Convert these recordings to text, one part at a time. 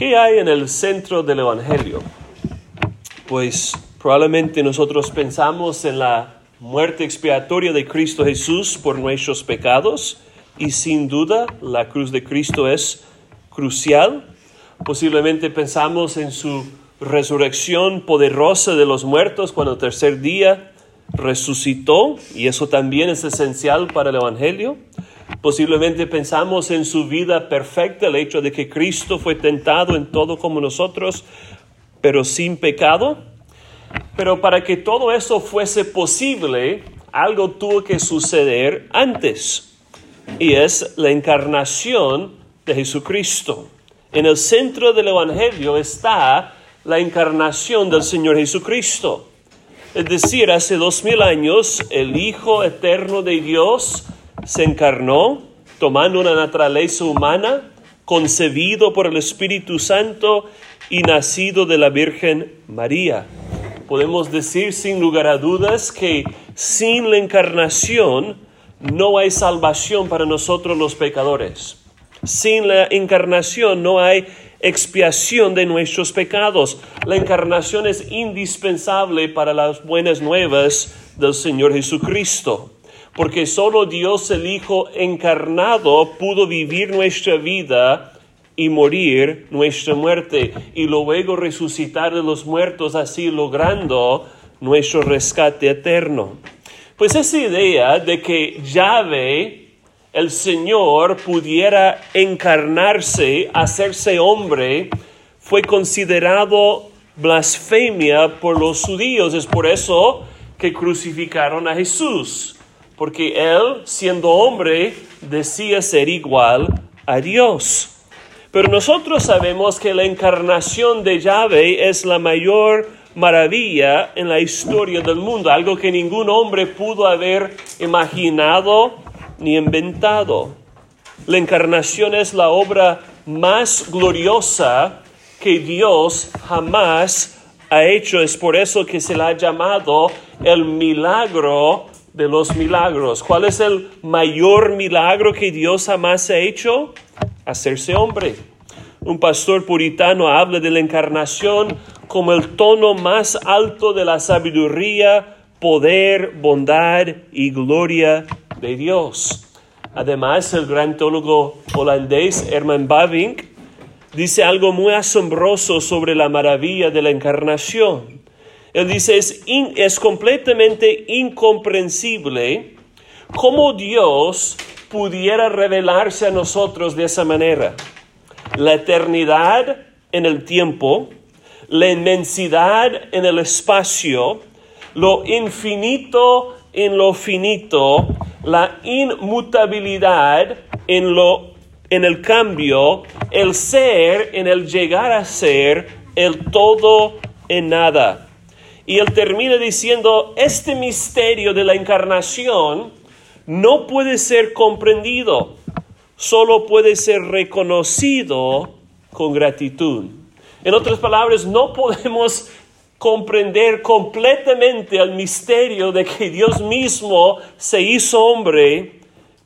¿Qué hay en el centro del Evangelio? Pues probablemente nosotros pensamos en la muerte expiatoria de Cristo Jesús por nuestros pecados y sin duda la cruz de Cristo es crucial. Posiblemente pensamos en su resurrección poderosa de los muertos cuando el tercer día resucitó y eso también es esencial para el Evangelio. Posiblemente pensamos en su vida perfecta, el hecho de que Cristo fue tentado en todo como nosotros, pero sin pecado. Pero para que todo eso fuese posible, algo tuvo que suceder antes, y es la encarnación de Jesucristo. En el centro del Evangelio está la encarnación del Señor Jesucristo. Es decir, hace dos mil años el Hijo eterno de Dios se encarnó tomando una naturaleza humana, concebido por el Espíritu Santo y nacido de la Virgen María. Podemos decir sin lugar a dudas que sin la encarnación no hay salvación para nosotros los pecadores. Sin la encarnación no hay expiación de nuestros pecados. La encarnación es indispensable para las buenas nuevas del Señor Jesucristo porque solo Dios el Hijo encarnado pudo vivir nuestra vida y morir nuestra muerte y luego resucitar de los muertos así logrando nuestro rescate eterno. Pues esa idea de que Yahvé, el Señor, pudiera encarnarse, hacerse hombre, fue considerado blasfemia por los judíos. Es por eso que crucificaron a Jesús porque él, siendo hombre, decía ser igual a Dios. Pero nosotros sabemos que la encarnación de Yahvé es la mayor maravilla en la historia del mundo, algo que ningún hombre pudo haber imaginado ni inventado. La encarnación es la obra más gloriosa que Dios jamás ha hecho. Es por eso que se le ha llamado el milagro de los milagros. ¿Cuál es el mayor milagro que Dios jamás ha hecho? Hacerse hombre. Un pastor puritano habla de la encarnación como el tono más alto de la sabiduría, poder, bondad y gloria de Dios. Además, el gran teólogo holandés Herman Bavinck dice algo muy asombroso sobre la maravilla de la encarnación. Él dice, es, completamente incomprensible cómo Dios pudiera revelarse a nosotros de esa manera. La eternidad en el tiempo, la inmensidad en el espacio, lo infinito en lo finito, la inmutabilidad en lo en el cambio, el ser en el llegar a ser, el todo en nada. Y él termina diciendo, este misterio de la encarnación no puede ser comprendido, solo puede ser reconocido con gratitud. En otras palabras, no podemos comprender completamente el misterio de que Dios mismo se hizo hombre,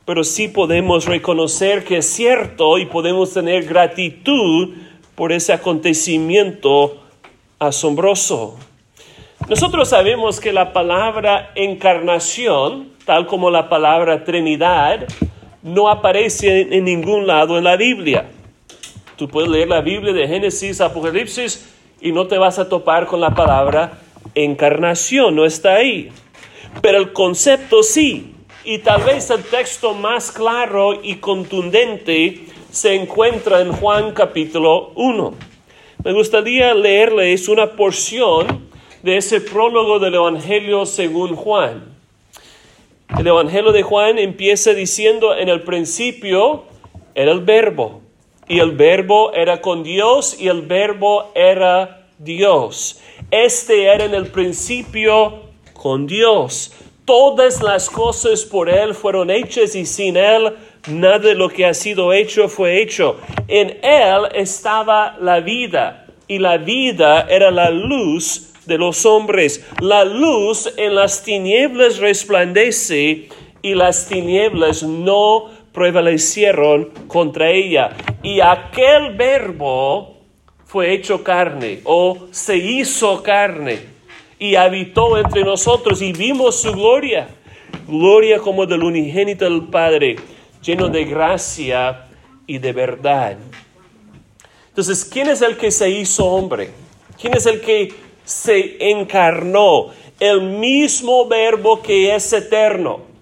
pero sí podemos reconocer que es cierto y podemos tener gratitud por ese acontecimiento asombroso. Nosotros sabemos que la palabra encarnación, tal como la palabra Trinidad, no aparece en ningún lado en la Biblia. Tú puedes leer la Biblia de Génesis, Apocalipsis y no te vas a topar con la palabra encarnación, no está ahí. Pero el concepto sí, y tal vez el texto más claro y contundente se encuentra en Juan capítulo 1. Me gustaría leerles una porción de ese prólogo del Evangelio según Juan. El Evangelio de Juan empieza diciendo, en el principio era el verbo, y el verbo era con Dios, y el verbo era Dios. Este era en el principio con Dios. Todas las cosas por Él fueron hechas y sin Él nada de lo que ha sido hecho fue hecho. En Él estaba la vida y la vida era la luz de los hombres. La luz en las tinieblas resplandece y las tinieblas no prevalecieron contra ella. Y aquel verbo fue hecho carne o se hizo carne y habitó entre nosotros y vimos su gloria, gloria como del unigénito del Padre, lleno de gracia y de verdad. Entonces, ¿quién es el que se hizo hombre? ¿Quién es el que se encarnó? El mismo verbo que es eterno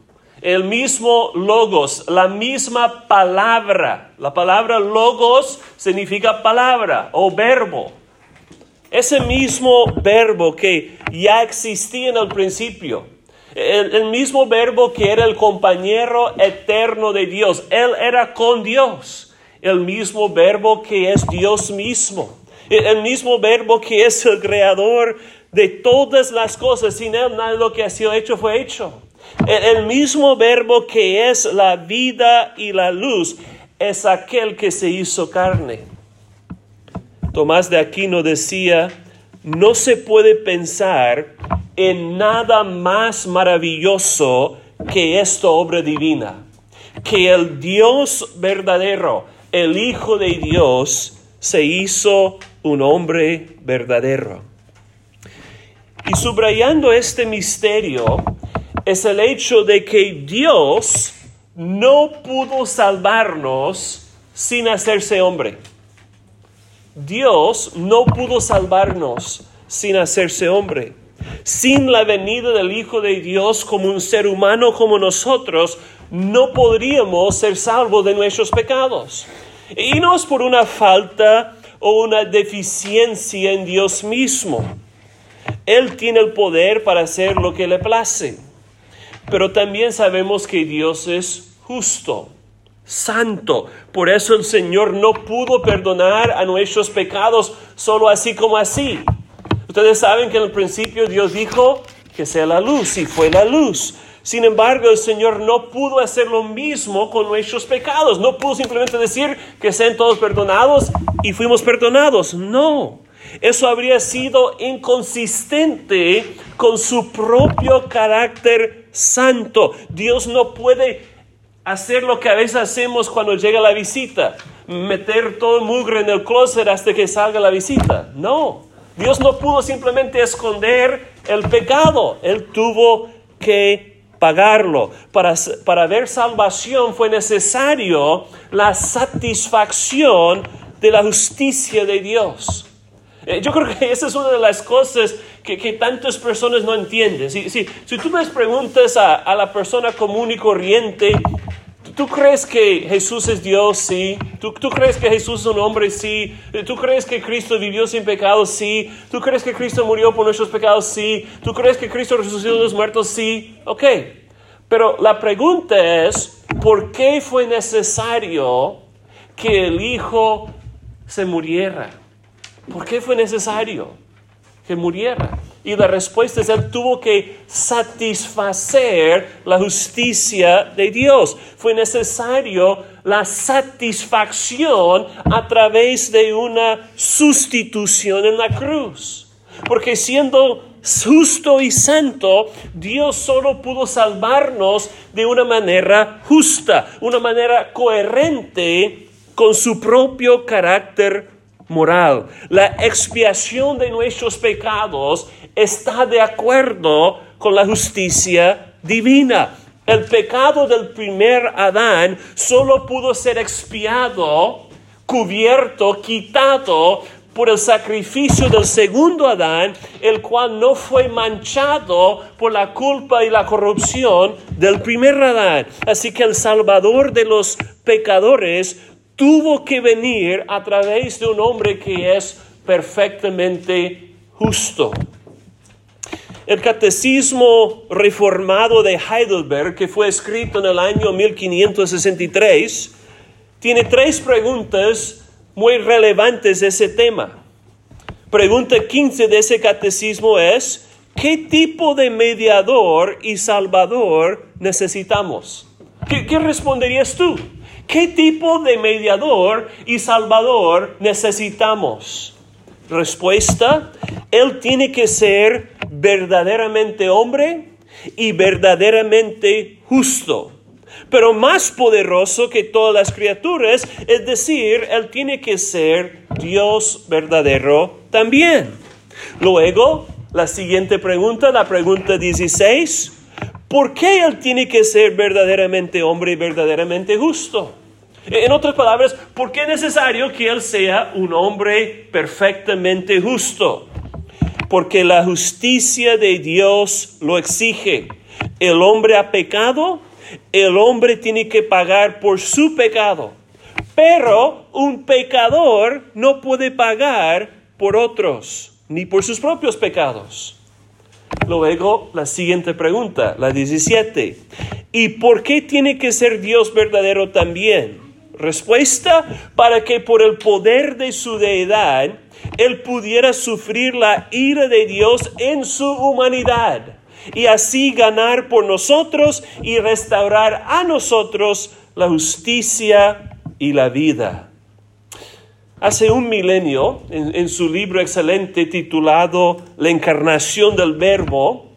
el mismo logos, la misma palabra. La palabra logos significa palabra o verbo. Ese mismo verbo que ya existía en el principio. El, mismo verbo que era el compañero eterno de Dios. Él era con Dios. El mismo verbo que es Dios mismo. El, mismo verbo que es el creador de todas las cosas. Sin Él nada de lo que ha sido hecho fue hecho. El mismo verbo que es la vida y la luz es aquel que se hizo carne. Tomás de Aquino decía, no se puede pensar en nada más maravilloso que esta obra divina, que el Dios verdadero, el Hijo de Dios, se hizo un hombre verdadero. Y subrayando este misterio, es el hecho de que Dios no pudo salvarnos sin hacerse hombre. Dios no pudo salvarnos sin hacerse hombre. Sin la venida del Hijo de Dios como un ser humano como nosotros, no podríamos ser salvos de nuestros pecados. Y no es por una falta o una deficiencia en Dios mismo. Él tiene el poder para hacer lo que le place. Pero también sabemos que Dios es justo, santo. Por eso el Señor no pudo perdonar a nuestros pecados solo así como así. Ustedes saben que en el principio Dios dijo que sea la luz y fue la luz. Sin embargo, el Señor no pudo hacer lo mismo con nuestros pecados. No pudo simplemente decir que sean todos perdonados y fuimos perdonados. No. Eso habría sido inconsistente con su propio carácter santo. Dios no puede hacer lo que a veces hacemos cuando llega la visita, meter todo el mugre en el closet hasta que salga la visita. No, Dios no pudo simplemente esconder el pecado, Él tuvo que pagarlo. Para, para ver salvación fue necesario la satisfacción de la justicia de Dios. Eh, yo creo que esa es una de las cosas que, tantas personas no entienden. Si, si, si tú me preguntas a, la persona común y corriente, ¿Tú crees que Jesús es Dios? Sí. ¿Tú, ¿Tú, crees que Jesús es un hombre? Sí. ¿Tú crees que Cristo vivió sin pecado? Sí. ¿Tú crees que Cristo murió por nuestros pecados? Sí. ¿Tú crees que Cristo resucitó de los muertos? Sí. Ok. Pero la pregunta es, ¿por qué fue necesario que el Hijo se muriera? ¿Por qué fue necesario que muriera? Y la respuesta es, Él tuvo que satisfacer la justicia de Dios. Fue necesario la satisfacción a través de una sustitución en la cruz. Porque siendo justo y santo, Dios solo pudo salvarnos de una manera justa, una manera coherente con su propio carácter moral. La expiación de nuestros pecados está de acuerdo con la justicia divina. El pecado del primer Adán solo pudo ser expiado, cubierto, quitado por el sacrificio del segundo Adán, el cual no fue manchado por la culpa y la corrupción del primer Adán. Así que el Salvador de los pecadores tuvo que venir a través de un hombre que es perfectamente justo. El Catecismo Reformado de Heidelberg, que fue escrito en el año 1563, tiene tres preguntas muy relevantes de ese tema. Pregunta 15 de ese catecismo es, ¿qué tipo de mediador y salvador necesitamos? ¿Qué, qué responderías tú? ¿Qué tipo de mediador y salvador necesitamos? Respuesta, Él tiene que ser verdaderamente hombre y verdaderamente justo. Pero más poderoso que todas las criaturas, es decir, Él tiene que ser Dios verdadero también. Luego, la siguiente pregunta, la pregunta 16, ¿por qué Él tiene que ser verdaderamente hombre y verdaderamente justo? En otras palabras, ¿por qué es necesario que Él sea un hombre perfectamente justo? Porque la justicia de Dios lo exige. El hombre ha pecado, el hombre tiene que pagar por su pecado. Pero un pecador no puede pagar por otros, ni por sus propios pecados. Luego, la siguiente pregunta, la 17. ¿Y por qué tiene que ser Dios verdadero también? Respuesta, para que por el poder de su deidad, Él pudiera sufrir la ira de Dios en su humanidad y así ganar por nosotros y restaurar a nosotros la justicia y la vida. Hace un milenio, en, su libro excelente titulado La encarnación del Verbo,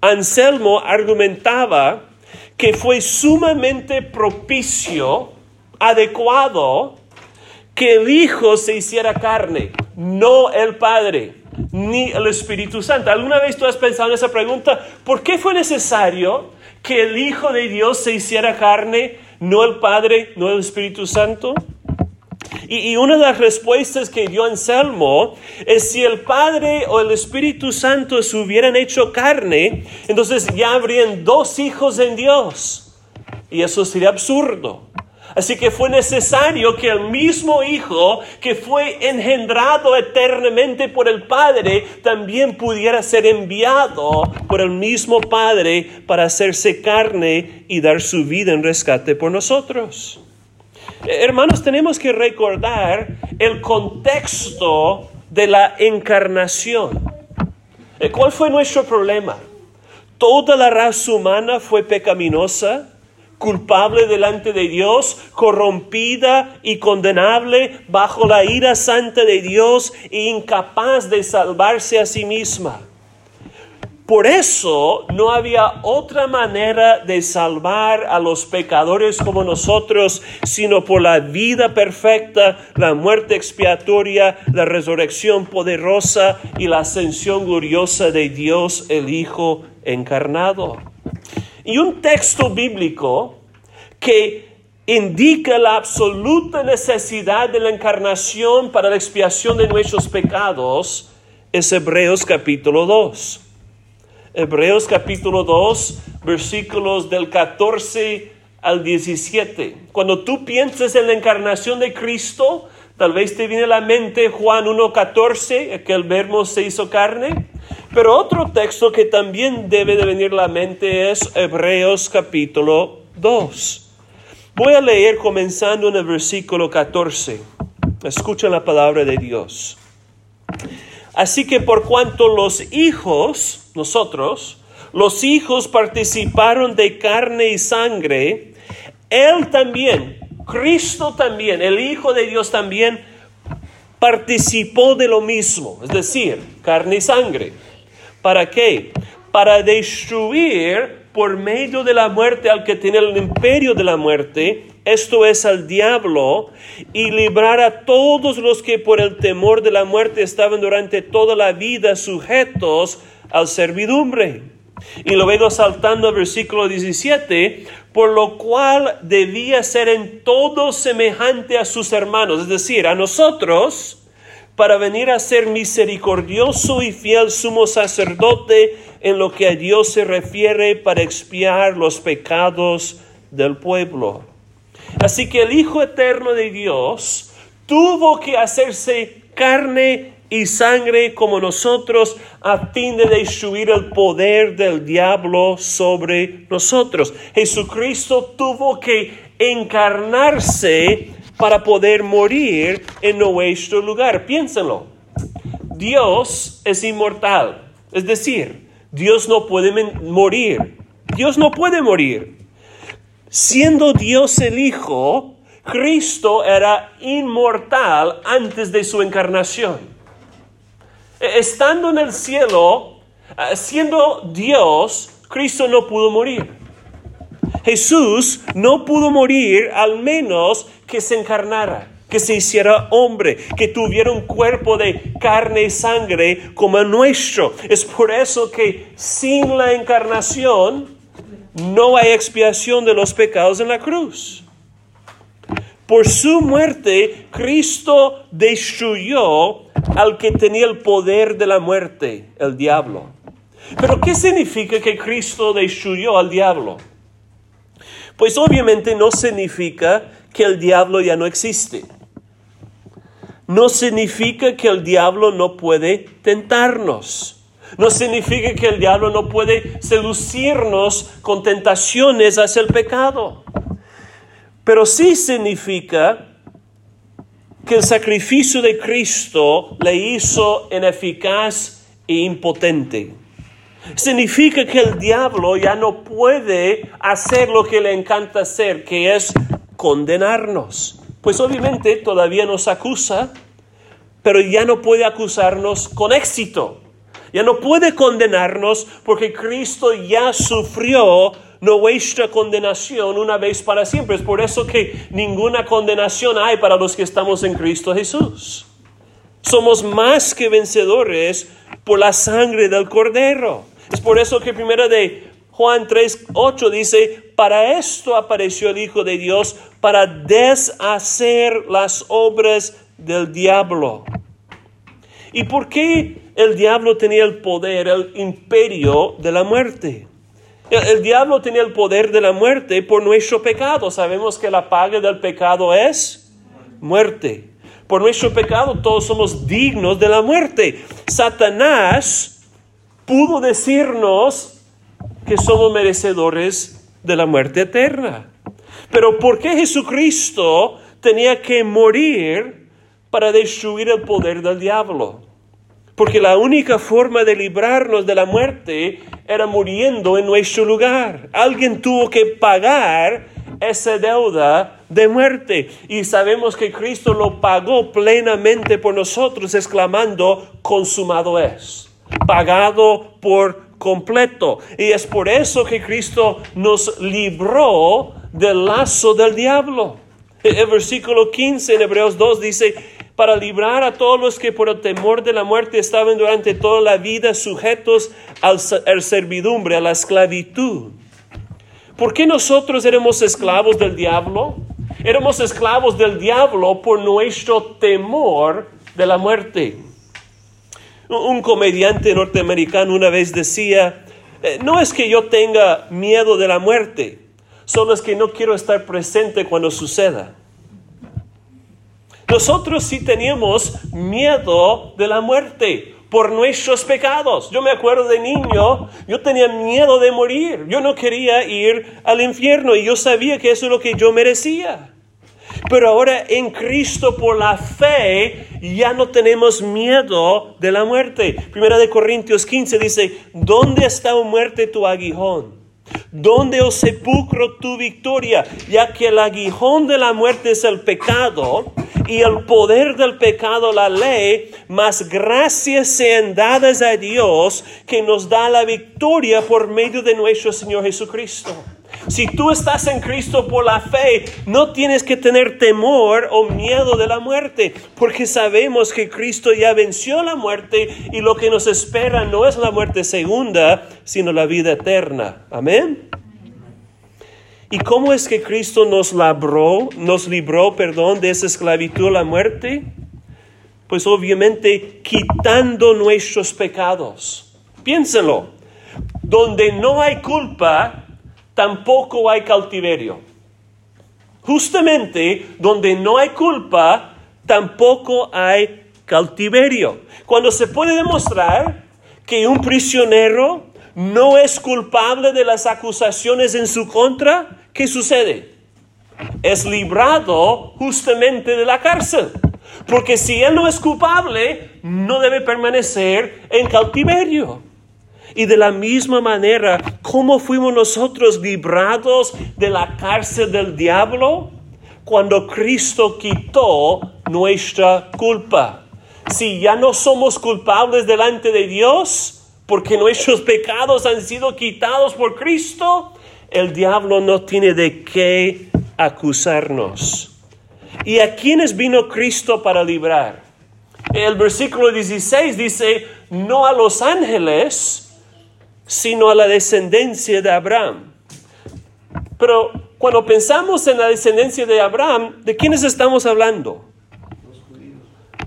Anselmo argumentaba que fue sumamente propicio, adecuado, que el Hijo se hiciera carne, no el Padre, ni el Espíritu Santo. ¿Alguna vez tú has pensado en esa pregunta? ¿Por qué fue necesario que el Hijo de Dios se hiciera carne, no el Padre, no el Espíritu Santo? Y, una de las respuestas que dio Anselmo es si el Padre o el Espíritu Santo se hubieran hecho carne, entonces ya habrían dos hijos en Dios. Y eso sería absurdo. Así que fue necesario que el mismo Hijo que fue engendrado eternamente por el Padre también pudiera ser enviado por el mismo Padre para hacerse carne y dar su vida en rescate por nosotros. Hermanos, tenemos que recordar el contexto de la encarnación. ¿Cuál fue nuestro problema? Toda la raza humana fue pecaminosa culpable delante de Dios, corrompida y condenable bajo la ira santa de Dios e incapaz de salvarse a sí misma. Por eso no había otra manera de salvar a los pecadores como nosotros, sino por la vida perfecta, la muerte expiatoria, la resurrección poderosa y la ascensión gloriosa de Dios el Hijo encarnado. Y un texto bíblico que indica la absoluta necesidad de la encarnación para la expiación de nuestros pecados es Hebreos capítulo 2. Hebreos capítulo 2, versículos del 14 al 17. Cuando tú piensas en la encarnación de Cristo, tal vez te viene a la mente Juan 1.14, que el verbo se hizo carne. Pero otro texto que también debe de venir a la mente es Hebreos capítulo 2. Voy a leer comenzando en el versículo 14. Escucha la palabra de Dios. Así que por cuanto los hijos, nosotros, los hijos participaron de carne y sangre, Él también, Cristo también, el Hijo de Dios también, participó de lo mismo, es decir, carne y sangre ¿Para qué? Para destruir por medio de la muerte al que tiene el imperio de la muerte, esto es al diablo, y librar a todos los que por el temor de la muerte estaban durante toda la vida sujetos al servidumbre. Y luego saltando al versículo 17, por lo cual debía ser en todo semejante a sus hermanos, es decir, a nosotros, para venir a ser misericordioso y fiel sumo sacerdote en lo que a Dios se refiere para expiar los pecados del pueblo. Así que el Hijo Eterno de Dios tuvo que hacerse carne y sangre como nosotros a fin de destruir el poder del diablo sobre nosotros. Jesucristo tuvo que encarnarse para poder morir en nuestro lugar. Piénsenlo. Dios es inmortal. Es decir, Dios no puede morir. Dios no puede morir. Siendo Dios el Hijo, Cristo era inmortal antes de su encarnación. E-, estando en el cielo, eh, siendo Dios, Cristo no pudo morir. Jesús no pudo morir al menos que se encarnara, que se hiciera hombre, que tuviera un cuerpo de carne y sangre como el nuestro. Es por eso que sin la encarnación no hay expiación de los pecados en la cruz. Por su muerte, Cristo destruyó al que tenía el poder de la muerte, el diablo. Pero ¿qué significa que Cristo destruyó al diablo? Pues obviamente no significa que el diablo ya no existe. No significa que el diablo no puede tentarnos. No significa que el diablo no puede seducirnos con tentaciones hacia el pecado. Pero sí significa que el sacrificio de Cristo le hizo ineficaz e impotente significa que el diablo ya no puede hacer lo que le encanta hacer, que es condenarnos. Pues obviamente todavía nos acusa, pero ya no puede acusarnos con éxito. Ya no puede condenarnos porque Cristo ya sufrió nuestra condenación una vez para siempre. Es por eso que ninguna condenación hay para los que estamos en Cristo Jesús. Somos más que vencedores por la sangre del Cordero. Es por eso que primero de Juan 3, 8 dice, para esto apareció el Hijo de Dios, para deshacer las obras del diablo. ¿Y por qué el diablo tenía el poder, el imperio de la muerte? El, diablo tenía el poder de la muerte por nuestro pecado. Sabemos que la paga del pecado es muerte. Por nuestro pecado todos somos dignos de la muerte. Satanás pudo decirnos que somos merecedores de la muerte eterna. Pero ¿por qué Jesucristo tenía que morir para destruir el poder del diablo? Porque la única forma de librarnos de la muerte era muriendo en nuestro lugar. Alguien tuvo que pagar esa deuda de muerte. Y sabemos que Cristo lo pagó plenamente por nosotros, exclamando, consumado es pagado por completo. Y es por eso que Cristo nos libró del lazo del diablo. El versículo 15 en Hebreos 2 dice, para librar a todos los que por el temor de la muerte estaban durante toda la vida sujetos a la servidumbre, a la esclavitud. ¿Por qué nosotros éramos esclavos del diablo? Éramos esclavos del diablo por nuestro temor de la muerte. Un comediante norteamericano una vez decía, eh, no es que yo tenga miedo de la muerte, solo es que no quiero estar presente cuando suceda. Nosotros sí teníamos miedo de la muerte por nuestros pecados. Yo me acuerdo de niño, yo tenía miedo de morir. Yo no quería ir al infierno y yo sabía que eso es lo que yo merecía. Pero ahora en Cristo por la fe ya no tenemos miedo de la muerte. Primera de Corintios 15 dice, ¿dónde está muerte tu aguijón? ¿Dónde o sepulcro tu victoria? Ya que el aguijón de la muerte es el pecado y el poder del pecado la ley, más gracias sean dadas a Dios que nos da la victoria por medio de nuestro Señor Jesucristo. Si tú estás en Cristo por la fe, no tienes que tener temor o miedo de la muerte, porque sabemos que Cristo ya venció la muerte y lo que nos espera no es la muerte segunda, sino la vida eterna. Amén. ¿Y cómo es que Cristo nos labró, nos libró, perdón, de esa esclavitud a la muerte? Pues obviamente quitando nuestros pecados. Piénselo. Donde no hay culpa, tampoco hay cautiverio. Justamente donde no hay culpa, tampoco hay cautiverio. Cuando se puede demostrar que un prisionero no es culpable de las acusaciones en su contra, ¿qué sucede? Es librado justamente de la cárcel. Porque si él no es culpable, no debe permanecer en cautiverio. Y de la misma manera, ¿cómo fuimos nosotros librados de la cárcel del diablo? Cuando Cristo quitó nuestra culpa. Si ya no somos culpables delante de Dios, porque nuestros pecados han sido quitados por Cristo, el diablo no tiene de qué acusarnos. ¿Y a quiénes vino Cristo para librar? El versículo 16 dice, no a los ángeles, sino a la descendencia de Abraham. Pero cuando pensamos en la descendencia de Abraham, ¿de quiénes estamos hablando?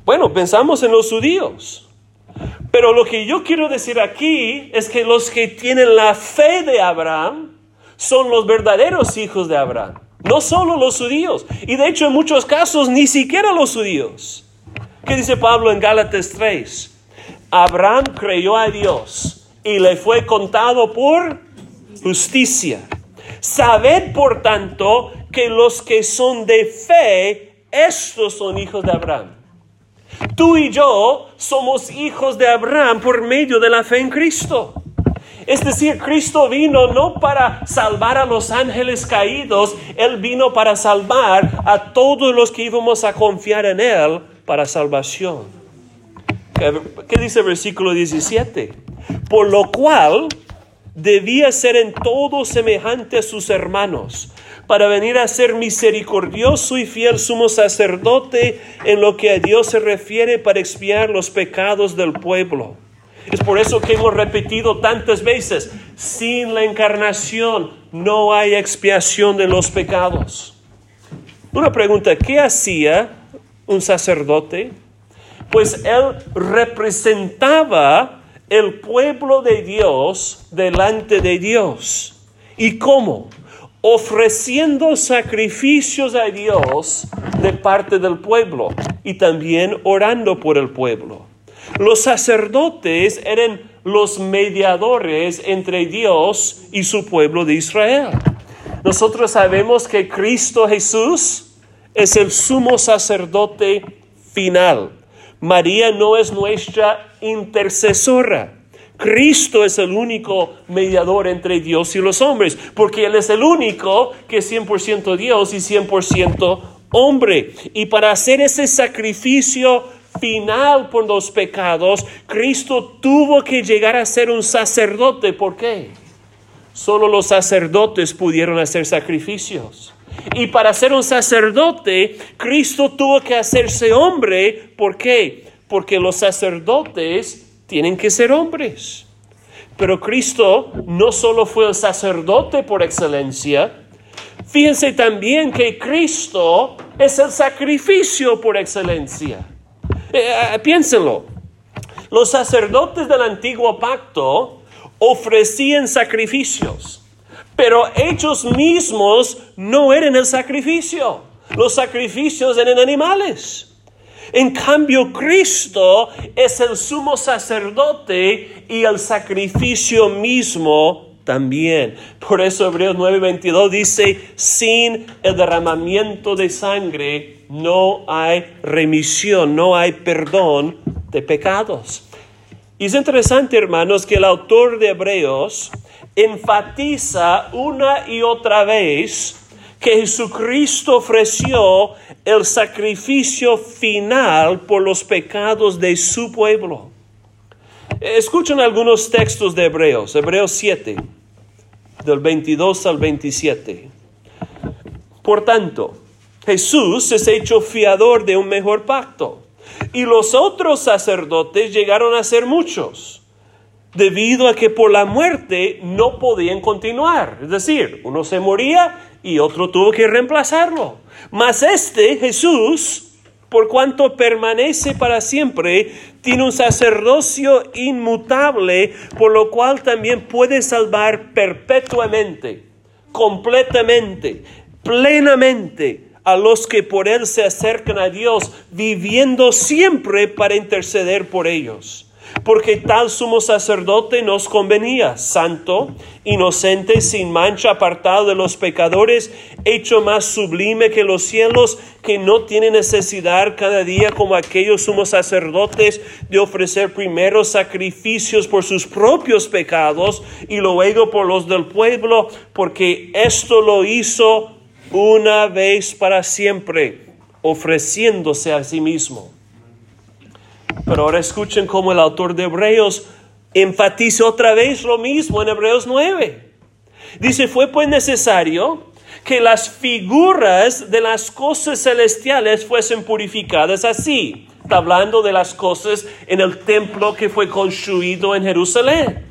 Bueno, pensamos en los judíos. Pero lo que yo quiero decir aquí es que los que tienen la fe de Abraham son los verdaderos hijos de Abraham, no solo los judíos, y de hecho en muchos casos ni siquiera los judíos. ¿Qué dice Pablo en Gálatas 3? Abraham creyó a Dios y le fue contado por justicia. Sabed, por tanto, que los que son de fe, estos son hijos de Abraham. Tú y yo somos hijos de Abraham por medio de la fe en Cristo. Es decir, Cristo vino no para salvar a los ángeles caídos, Él vino para salvar a todos los que íbamos a confiar en Él para salvación. ¿Qué dice el versículo 17? Por lo cual debía ser en todo semejante a sus hermanos, para venir a ser misericordioso y fiel sumo sacerdote en lo que a Dios se refiere para expiar los pecados del pueblo. Es por eso que hemos repetido tantas veces, sin la encarnación no hay expiación de los pecados. Una pregunta, ¿qué hacía un sacerdote? Pues él representaba el pueblo de Dios delante de Dios. ¿Y cómo? Ofreciendo sacrificios a Dios de parte del pueblo y también orando por el pueblo. Los sacerdotes eran los mediadores entre Dios y su pueblo de Israel. Nosotros sabemos que Cristo Jesús es el sumo sacerdote final. María no es nuestra intercesora. Cristo es el único mediador entre Dios y los hombres, porque Él es el único que es 100% Dios y 100% hombre. Y para hacer ese sacrificio final por los pecados, Cristo tuvo que llegar a ser un sacerdote. ¿Por qué? Solo los sacerdotes pudieron hacer sacrificios. Y para ser un sacerdote, Cristo tuvo que hacerse hombre. ¿Por qué? Porque los sacerdotes tienen que ser hombres. Pero Cristo no solo fue el sacerdote por excelencia, fíjense también que Cristo es el sacrificio por excelencia. Eh, eh, piénsenlo. Los sacerdotes del antiguo pacto ofrecían sacrificios pero ellos mismos no eran el sacrificio. Los sacrificios eran animales. En cambio, Cristo es el sumo sacerdote y el sacrificio mismo también. Por eso Hebreos 9:22 dice, sin el derramamiento de sangre no hay remisión, no hay perdón de pecados. Y es interesante, hermanos, que el autor de Hebreos enfatiza una y otra vez que Jesucristo ofreció el sacrificio final por los pecados de su pueblo. Escuchen algunos textos de Hebreos, Hebreos 7, del 22 al 27. Por tanto, Jesús es hecho fiador de un mejor pacto, y los otros sacerdotes llegaron a ser muchos debido a que por la muerte no podían continuar. Es decir, uno se moría y otro tuvo que reemplazarlo. Mas este, Jesús, por cuanto permanece para siempre, tiene un sacerdocio inmutable, por lo cual también puede salvar perpetuamente, completamente, plenamente a los que por él se acercan a Dios, viviendo siempre para interceder por ellos. Porque tal sumo sacerdote nos convenía, santo, inocente, sin mancha, apartado de los pecadores, hecho más sublime que los cielos, que no tiene necesidad cada día como aquellos sumos sacerdotes de ofrecer primero sacrificios por sus propios pecados y luego por los del pueblo, porque esto lo hizo una vez para siempre, ofreciéndose a sí mismo. Pero ahora escuchen cómo el autor de Hebreos enfatiza otra vez lo mismo en Hebreos 9. Dice, fue pues necesario que las figuras de las cosas celestiales fuesen purificadas así. Está hablando de las cosas en el templo que fue construido en Jerusalén.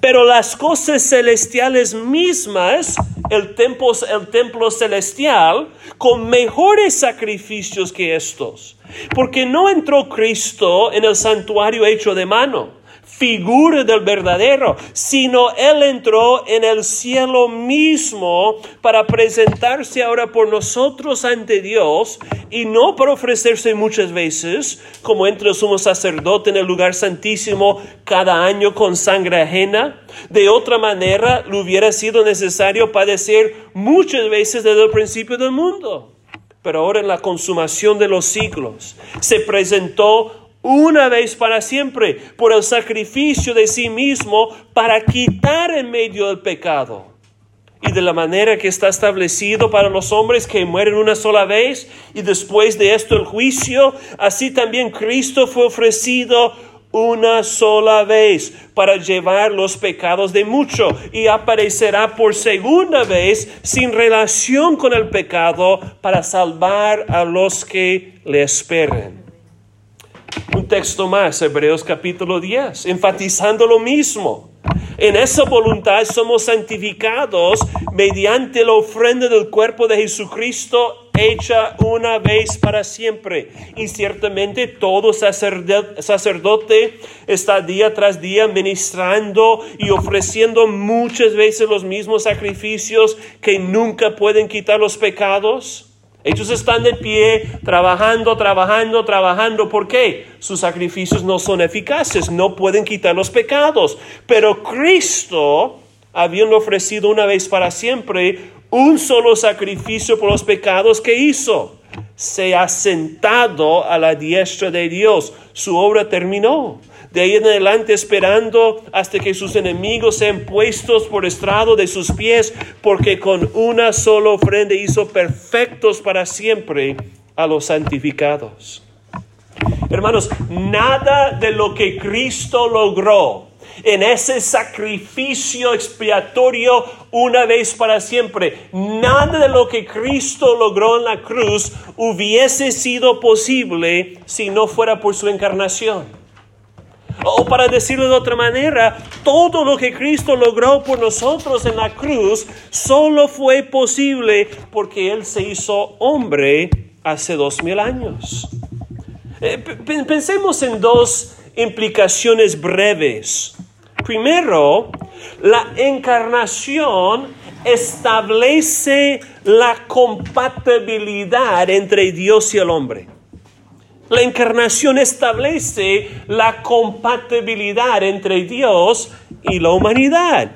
Pero las cosas celestiales mismas, el templo, el templo celestial, con mejores sacrificios que estos. Porque no entró Cristo en el santuario hecho de mano figura del verdadero, sino Él entró en el cielo mismo para presentarse ahora por nosotros ante Dios y no para ofrecerse muchas veces, como entra el sumo sacerdote en el lugar santísimo cada año con sangre ajena. De otra manera, le hubiera sido necesario padecer muchas veces desde el principio del mundo. Pero ahora en la consumación de los siglos se presentó una vez para siempre por el sacrificio de sí mismo para quitar en medio del pecado. Y de la manera que está establecido para los hombres que mueren una sola vez y después de esto el juicio, así también Cristo fue ofrecido una sola vez para llevar los pecados de mucho y aparecerá por segunda vez sin relación con el pecado para salvar a los que le esperen. Un texto más, Hebreos capítulo 10, enfatizando lo mismo. En esa voluntad somos santificados mediante la ofrenda del cuerpo de Jesucristo hecha una vez para siempre. Y ciertamente todo sacerdote está día tras día ministrando y ofreciendo muchas veces los mismos sacrificios que nunca pueden quitar los pecados. Ellos están de pie, trabajando, trabajando, trabajando. ¿Por qué? Sus sacrificios no son eficaces, no pueden quitar los pecados. Pero Cristo, habiendo ofrecido una vez para siempre un solo sacrificio por los pecados que hizo, se ha sentado a la diestra de Dios. Su obra terminó de ahí en adelante esperando hasta que sus enemigos sean puestos por estrado de sus pies, porque con una sola ofrenda hizo perfectos para siempre a los santificados. Hermanos, nada de lo que Cristo logró en ese sacrificio expiatorio una vez para siempre. Nada de lo que Cristo logró en la cruz hubiese sido posible si no fuera por su encarnación. O para decirlo de otra manera, todo lo que Cristo logró por nosotros en la cruz solo fue posible porque Él se hizo hombre hace dos mil años. Eh, pensemos en dos implicaciones breves. Primero, la encarnación establece la compatibilidad entre Dios y el hombre. La encarnación establece la compatibilidad entre Dios y la humanidad.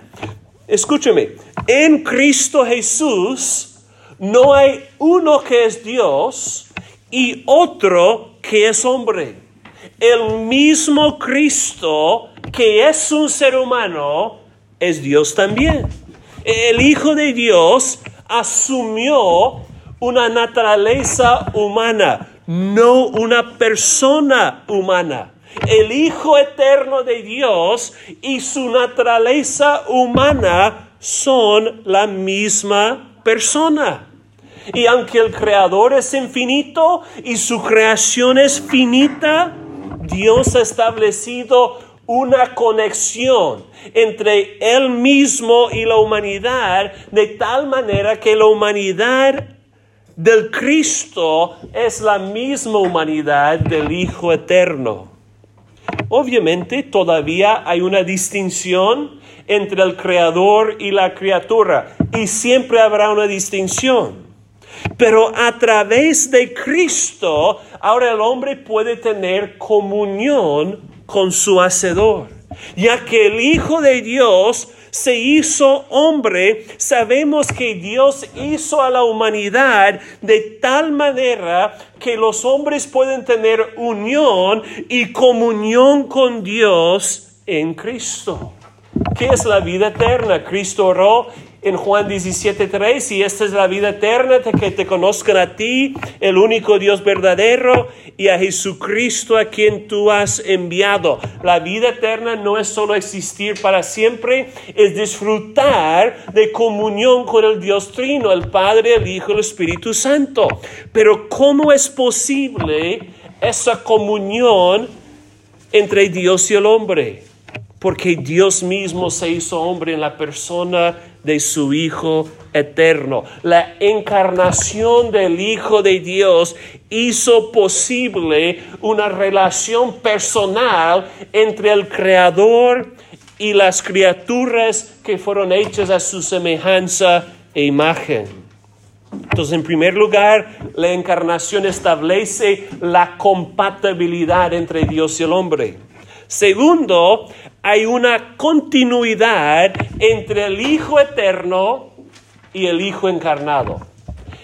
Escúcheme, en Cristo Jesús no hay uno que es Dios y otro que es hombre. El mismo Cristo que es un ser humano es Dios también. El Hijo de Dios asumió una naturaleza humana no una persona humana. El Hijo Eterno de Dios y su naturaleza humana son la misma persona. Y aunque el Creador es infinito y su creación es finita, Dios ha establecido una conexión entre Él mismo y la humanidad de tal manera que la humanidad del Cristo es la misma humanidad del Hijo Eterno. Obviamente todavía hay una distinción entre el Creador y la criatura y siempre habrá una distinción. Pero a través de Cristo, ahora el hombre puede tener comunión con su Hacedor, ya que el Hijo de Dios se hizo hombre, sabemos que Dios hizo a la humanidad de tal manera que los hombres pueden tener unión y comunión con Dios en Cristo. ¿Qué es la vida eterna? Cristo oró en Juan 17:3, y esta es la vida eterna, que te conozcan a ti, el único Dios verdadero, y a Jesucristo a quien tú has enviado. La vida eterna no es solo existir para siempre, es disfrutar de comunión con el Dios Trino, el Padre, el Hijo, el Espíritu Santo. Pero ¿cómo es posible esa comunión entre Dios y el hombre? Porque Dios mismo se hizo hombre en la persona de su Hijo eterno. La encarnación del Hijo de Dios hizo posible una relación personal entre el Creador y las criaturas que fueron hechas a su semejanza e imagen. Entonces, en primer lugar, la encarnación establece la compatibilidad entre Dios y el hombre. Segundo, hay una continuidad entre el Hijo eterno y el Hijo encarnado.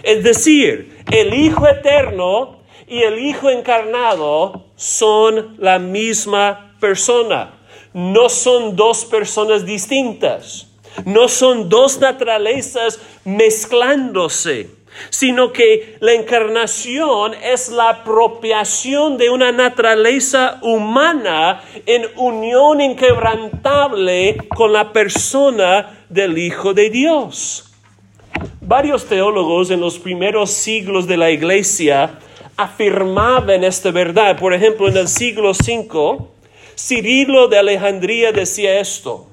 Es decir, el Hijo eterno y el Hijo encarnado son la misma persona. No son dos personas distintas. No son dos naturalezas mezclándose sino que la encarnación es la apropiación de una naturaleza humana en unión inquebrantable con la persona del Hijo de Dios. Varios teólogos en los primeros siglos de la iglesia afirmaban esta verdad. Por ejemplo, en el siglo V, Cirilo de Alejandría decía esto.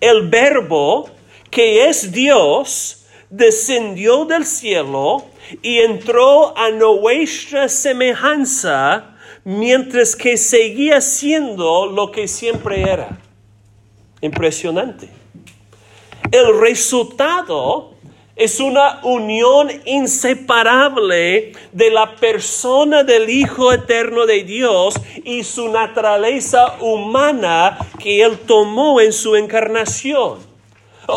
El verbo que es Dios, descendió del cielo y entró a nuestra semejanza mientras que seguía siendo lo que siempre era. Impresionante. El resultado es una unión inseparable de la persona del Hijo Eterno de Dios y su naturaleza humana que Él tomó en su encarnación.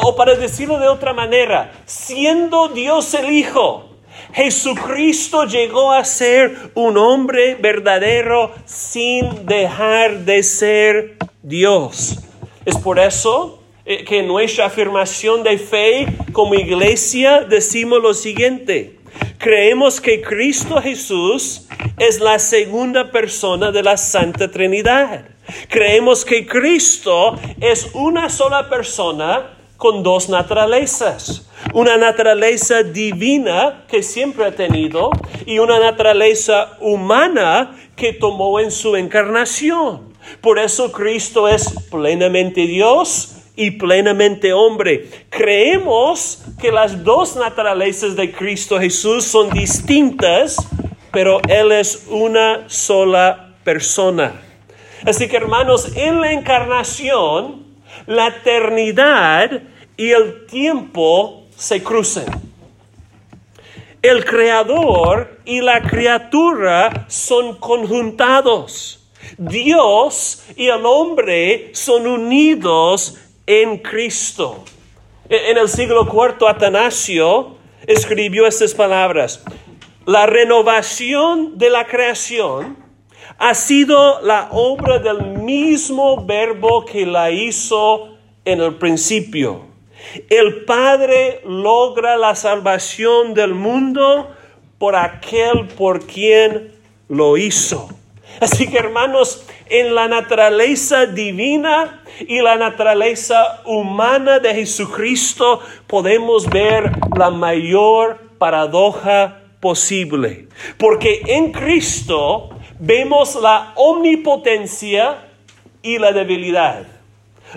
O para decirlo de otra manera, siendo Dios el Hijo, Jesucristo llegó a ser un hombre verdadero sin dejar de ser Dios. Es por eso eh, que en nuestra afirmación de fe como iglesia decimos lo siguiente. Creemos que Cristo Jesús es la segunda persona de la Santa Trinidad. Creemos que Cristo es una sola persona con dos naturalezas. Una naturaleza divina que siempre ha tenido y una naturaleza humana que tomó en su encarnación. Por eso Cristo es plenamente Dios y plenamente hombre. Creemos que las dos naturalezas de Cristo Jesús son distintas, pero Él es una sola persona. Así que hermanos, en la encarnación, la eternidad y el tiempo se cruzan. El creador y la criatura son conjuntados. Dios y el hombre son unidos en Cristo. E-, en el siglo IV, Atanasio escribió estas palabras. La renovación de la creación ha sido la obra del mismo verbo que la hizo en el principio. El Padre logra la salvación del mundo por aquel por quien lo hizo. Así que hermanos, en la naturaleza divina y la naturaleza humana de Jesucristo podemos ver la mayor paradoja posible. Porque en Cristo vemos la omnipotencia y la debilidad,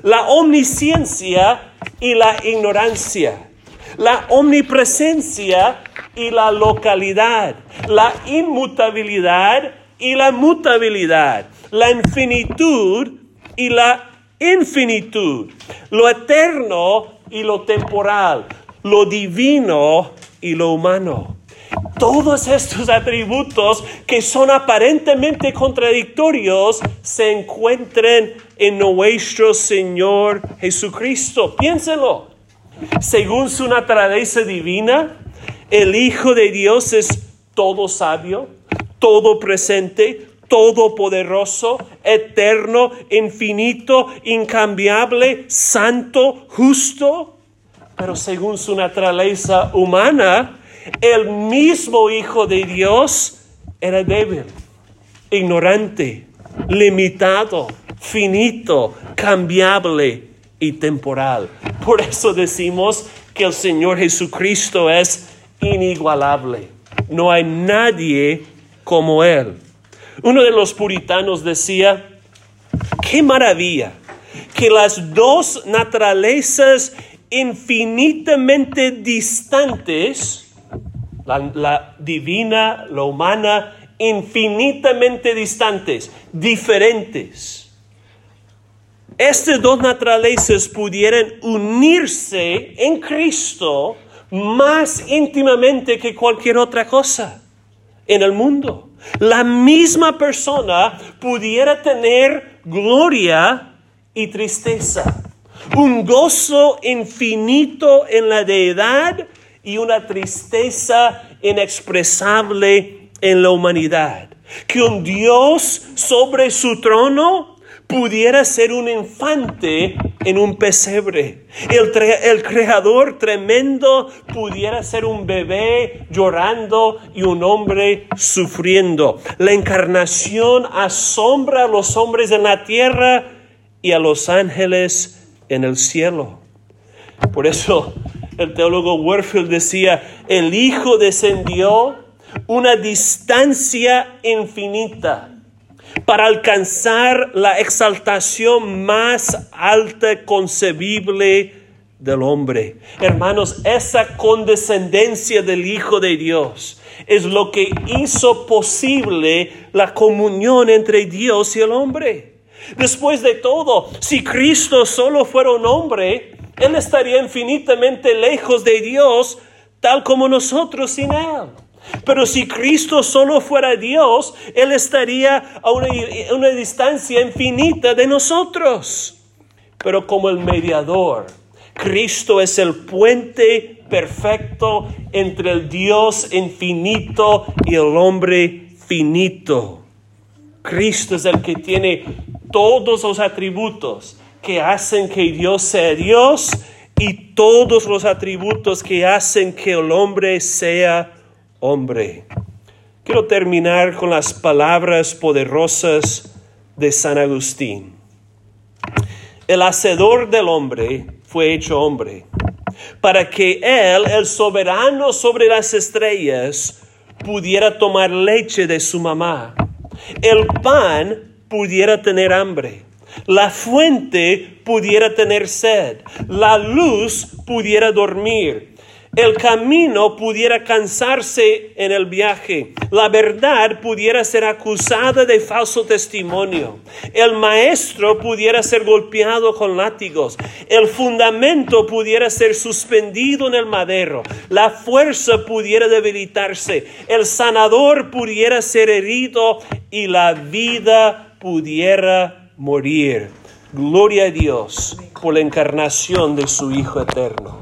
la omnisciencia y la ignorancia, la omnipresencia y la localidad, la inmutabilidad y la mutabilidad, la infinitud y la infinitud, lo eterno y lo temporal, lo divino y lo humano. Todos estos atributos que son aparentemente contradictorios se encuentran en nuestro Señor Jesucristo. Piénselo. Según su naturaleza divina, el Hijo de Dios es todo sabio, todo presente, todopoderoso, eterno, infinito, incambiable, santo, justo. pero según su naturaleza humana, el mismo Hijo de Dios era débil, ignorante, limitado, finito, cambiable y temporal. Por eso decimos que el Señor Jesucristo es inigualable. No hay nadie como Él. Uno de los puritanos decía, qué maravilla que las dos naturalezas infinitamente distantes, la, divina, la humana, infinitamente distantes, diferentes. Estas dos naturalezas pudieran unirse en Cristo más íntimamente que cualquier otra cosa en el mundo. La misma persona pudiera tener gloria y tristeza un gozo infinito en la deidad y una tristeza inexpresable en la humanidad. Que un Dios sobre su trono pudiera ser un infante en un pesebre. El, el, creador tremendo pudiera ser un bebé llorando y un hombre sufriendo. La encarnación asombra a los hombres en la tierra y a los ángeles en el cielo. Por eso el teólogo Warfield decía, el Hijo descendió una distancia infinita para alcanzar la exaltación más alta concebible del hombre. Hermanos, esa condescendencia del Hijo de Dios es lo que hizo posible la comunión entre Dios y el hombre. Después de todo, si Cristo solo fuera un hombre, Él estaría infinitamente lejos de Dios, tal como nosotros sin Él. Pero si Cristo solo fuera Dios, Él estaría a una, una distancia infinita de nosotros. Pero como el mediador, Cristo es el puente perfecto entre el Dios infinito y el hombre finito. Cristo es el que tiene todos los atributos que hacen que Dios sea Dios y todos los atributos que hacen que el hombre sea hombre. Quiero terminar con las palabras poderosas de San Agustín. El hacedor del hombre fue hecho hombre, para que él, el soberano sobre las estrellas, pudiera tomar leche de su mamá. El pan pudiera tener hambre, la fuente pudiera tener sed, la luz pudiera dormir, el camino pudiera cansarse en el viaje, la verdad pudiera ser acusada de falso testimonio, el maestro pudiera ser golpeado con látigos, el fundamento pudiera ser suspendido en el madero, la fuerza pudiera debilitarse, el sanador pudiera ser herido y la vida pudiera morir. Gloria a Dios por la encarnación de su Hijo eterno.